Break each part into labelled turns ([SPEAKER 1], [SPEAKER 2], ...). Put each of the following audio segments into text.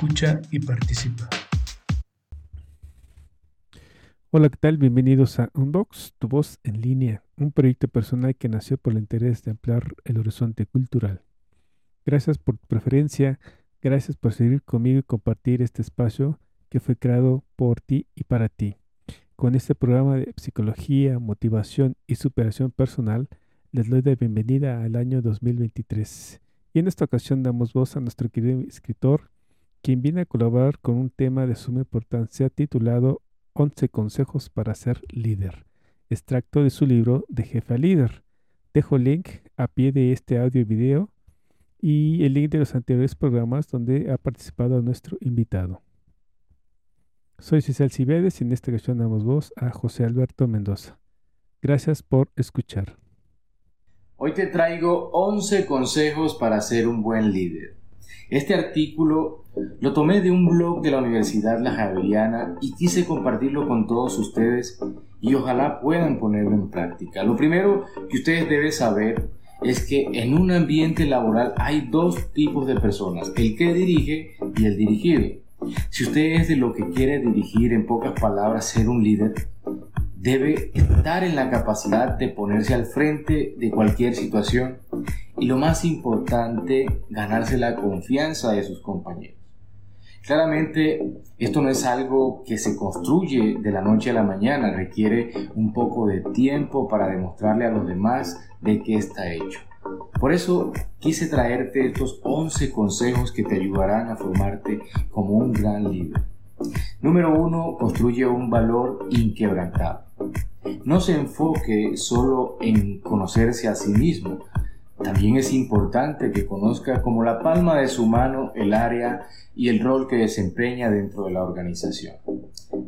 [SPEAKER 1] Escucha y participa.
[SPEAKER 2] Hola, ¿qué tal? Bienvenidos a Unbox, tu voz en línea, un proyecto personal que nació por el interés de ampliar el horizonte cultural. Gracias por tu preferencia, gracias por seguir conmigo y compartir este espacio que fue creado por ti y para ti. Con este programa de psicología, motivación y superación personal, les doy la bienvenida al año 2023. Y en esta ocasión damos voz a nuestro querido escritor, quien viene a colaborar con un tema de suma importancia titulado 11 consejos para ser líder, extracto de su libro de jefe líder. Dejo link a pie de este audio y video y el link de los anteriores programas donde ha participado nuestro invitado. Soy Cecil Cibedes y en esta ocasión damos voz a José Alberto Mendoza. Gracias por escuchar.
[SPEAKER 3] Hoy te traigo 11 consejos para ser un buen líder. Este artículo lo tomé de un blog de la Universidad La Javeriana y quise compartirlo con todos ustedes y ojalá puedan ponerlo en práctica. Lo primero que ustedes deben saber es que en un ambiente laboral hay dos tipos de personas, el que dirige y el dirigido. Si usted es de lo que quiere dirigir, en pocas palabras, ser un líder, debe estar en la capacidad de ponerse al frente de cualquier situación y lo más importante, ganarse la confianza de sus compañeros. Claramente, esto no es algo que se construye de la noche a la mañana, requiere un poco de tiempo para demostrarle a los demás de qué está hecho. Por eso quise traerte estos 11 consejos que te ayudarán a formarte como un gran líder. Número 1. Construye un valor inquebrantable. No se enfoque solo en conocerse a sí mismo. También es importante que conozca como la palma de su mano el área y el rol que desempeña dentro de la organización.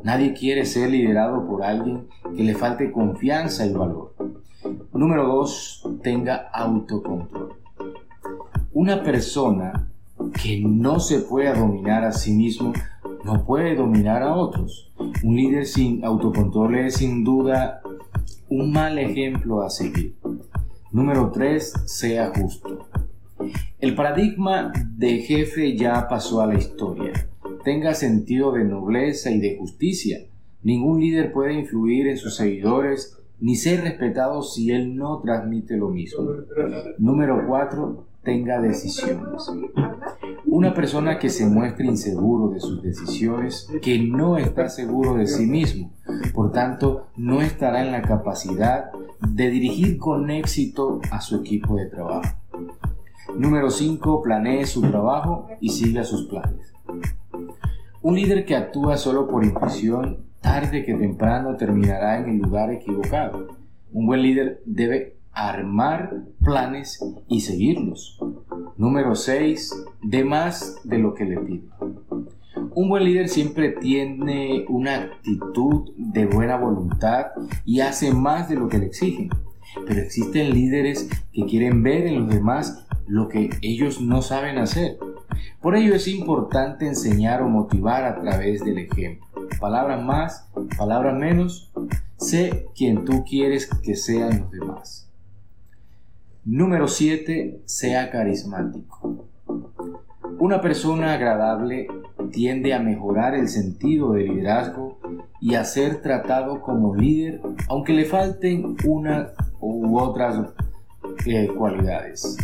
[SPEAKER 3] Nadie quiere ser liderado por alguien que le falte confianza y valor. Número 2. Tenga autocontrol. Una persona que no se pueda dominar a sí mismo no puede dominar a otros. Un líder sin autocontrol es sin duda un mal ejemplo a seguir. Número 3. Sea justo. El paradigma de jefe ya pasó a la historia. Tenga sentido de nobleza y de justicia. Ningún líder puede influir en sus seguidores ni ser respetado si él no transmite lo mismo. Número 4. Tenga decisiones. Una persona que se muestre inseguro de sus decisiones, que no está seguro de sí mismo, por tanto, no estará en la capacidad de dirigir con éxito a su equipo de trabajo. Número 5. Planee su trabajo y siga sus planes. Un líder que actúa solo por intuición, tarde que temprano terminará en el lugar equivocado. Un buen líder debe armar planes y seguirlos. Número 6. De más de lo que le pide. Un buen líder siempre tiene una actitud de buena voluntad y hace más de lo que le exigen. Pero existen líderes que quieren ver en los demás lo que ellos no saben hacer. Por ello es importante enseñar o motivar a través del ejemplo. Palabras más, palabras menos, sé quien tú quieres que sean los demás. Número 7. Sea carismático. Una persona agradable tiende a mejorar el sentido de liderazgo y a ser tratado como líder, aunque le falten una u otras eh, cualidades.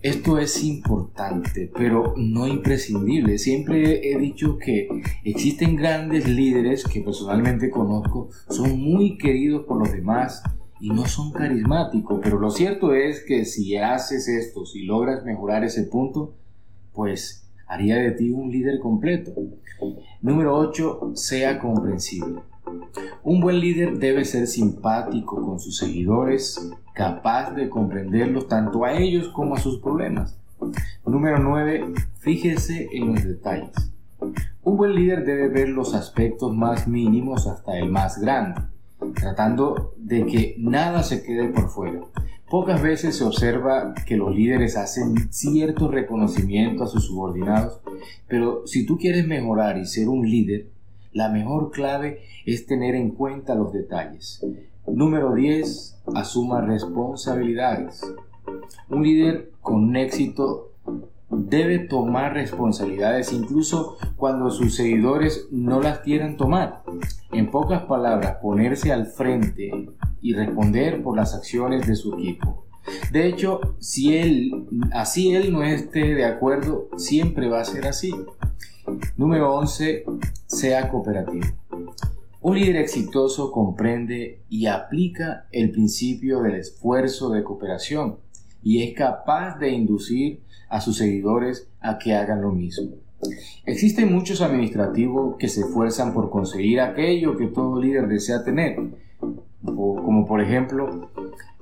[SPEAKER 3] Esto es importante, pero no imprescindible. Siempre he dicho que existen grandes líderes que personalmente conozco, son muy queridos por los demás y no son carismáticos, pero lo cierto es que si haces esto, si logras mejorar ese punto, pues haría de ti un líder completo. Número 8. Sea comprensible. Un buen líder debe ser simpático con sus seguidores, capaz de comprenderlos tanto a ellos como a sus problemas. Número 9. Fíjese en los detalles. Un buen líder debe ver los aspectos más mínimos hasta el más grande, tratando de que nada se quede por fuera. Pocas veces se observa que los líderes hacen cierto reconocimiento a sus subordinados, pero si tú quieres mejorar y ser un líder, la mejor clave es tener en cuenta los detalles. Número 10. Asuma responsabilidades. Un líder con éxito debe tomar responsabilidades incluso cuando sus seguidores no las quieran tomar. En pocas palabras, ponerse al frente y responder por las acciones de su equipo. De hecho, si él, así él no esté de acuerdo, siempre va a ser así. Número 11. Sea cooperativo. Un líder exitoso comprende y aplica el principio del esfuerzo de cooperación y es capaz de inducir a sus seguidores a que hagan lo mismo. Existen muchos administrativos que se esfuerzan por conseguir aquello que todo líder desea tener, como por ejemplo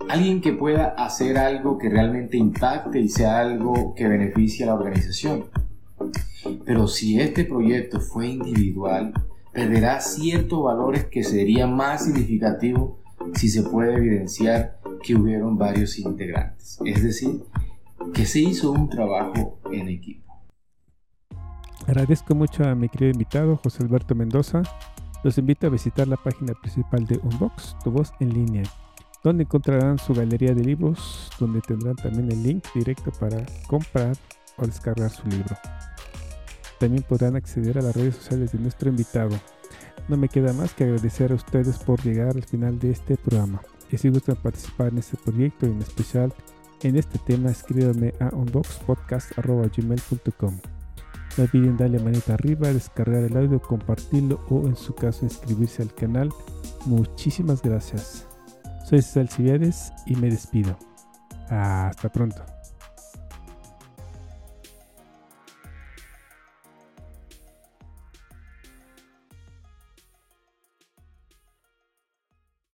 [SPEAKER 3] alguien que pueda hacer algo que realmente impacte y sea algo que beneficie a la organización. Pero si este proyecto fue individual, perderá ciertos valores que serían más significativos si se puede evidenciar que hubieron varios integrantes. Es decir, que se hizo un trabajo en equipo.
[SPEAKER 2] Agradezco mucho a mi querido invitado José Alberto Mendoza. Los invito a visitar la página principal de Unbox, tu voz en línea, donde encontrarán su galería de libros, donde tendrán también el link directo para comprar o descargar su libro. También podrán acceder a las redes sociales de nuestro invitado. No me queda más que agradecer a ustedes por llegar al final de este programa. Y si gustan participar en este proyecto y en especial en este tema, escríbanme a unboxpodcast.gmail.com. No olviden darle manita arriba, descargar el audio, compartirlo o en su caso inscribirse al canal. Muchísimas gracias. Soy César Civiades y me despido. Hasta pronto.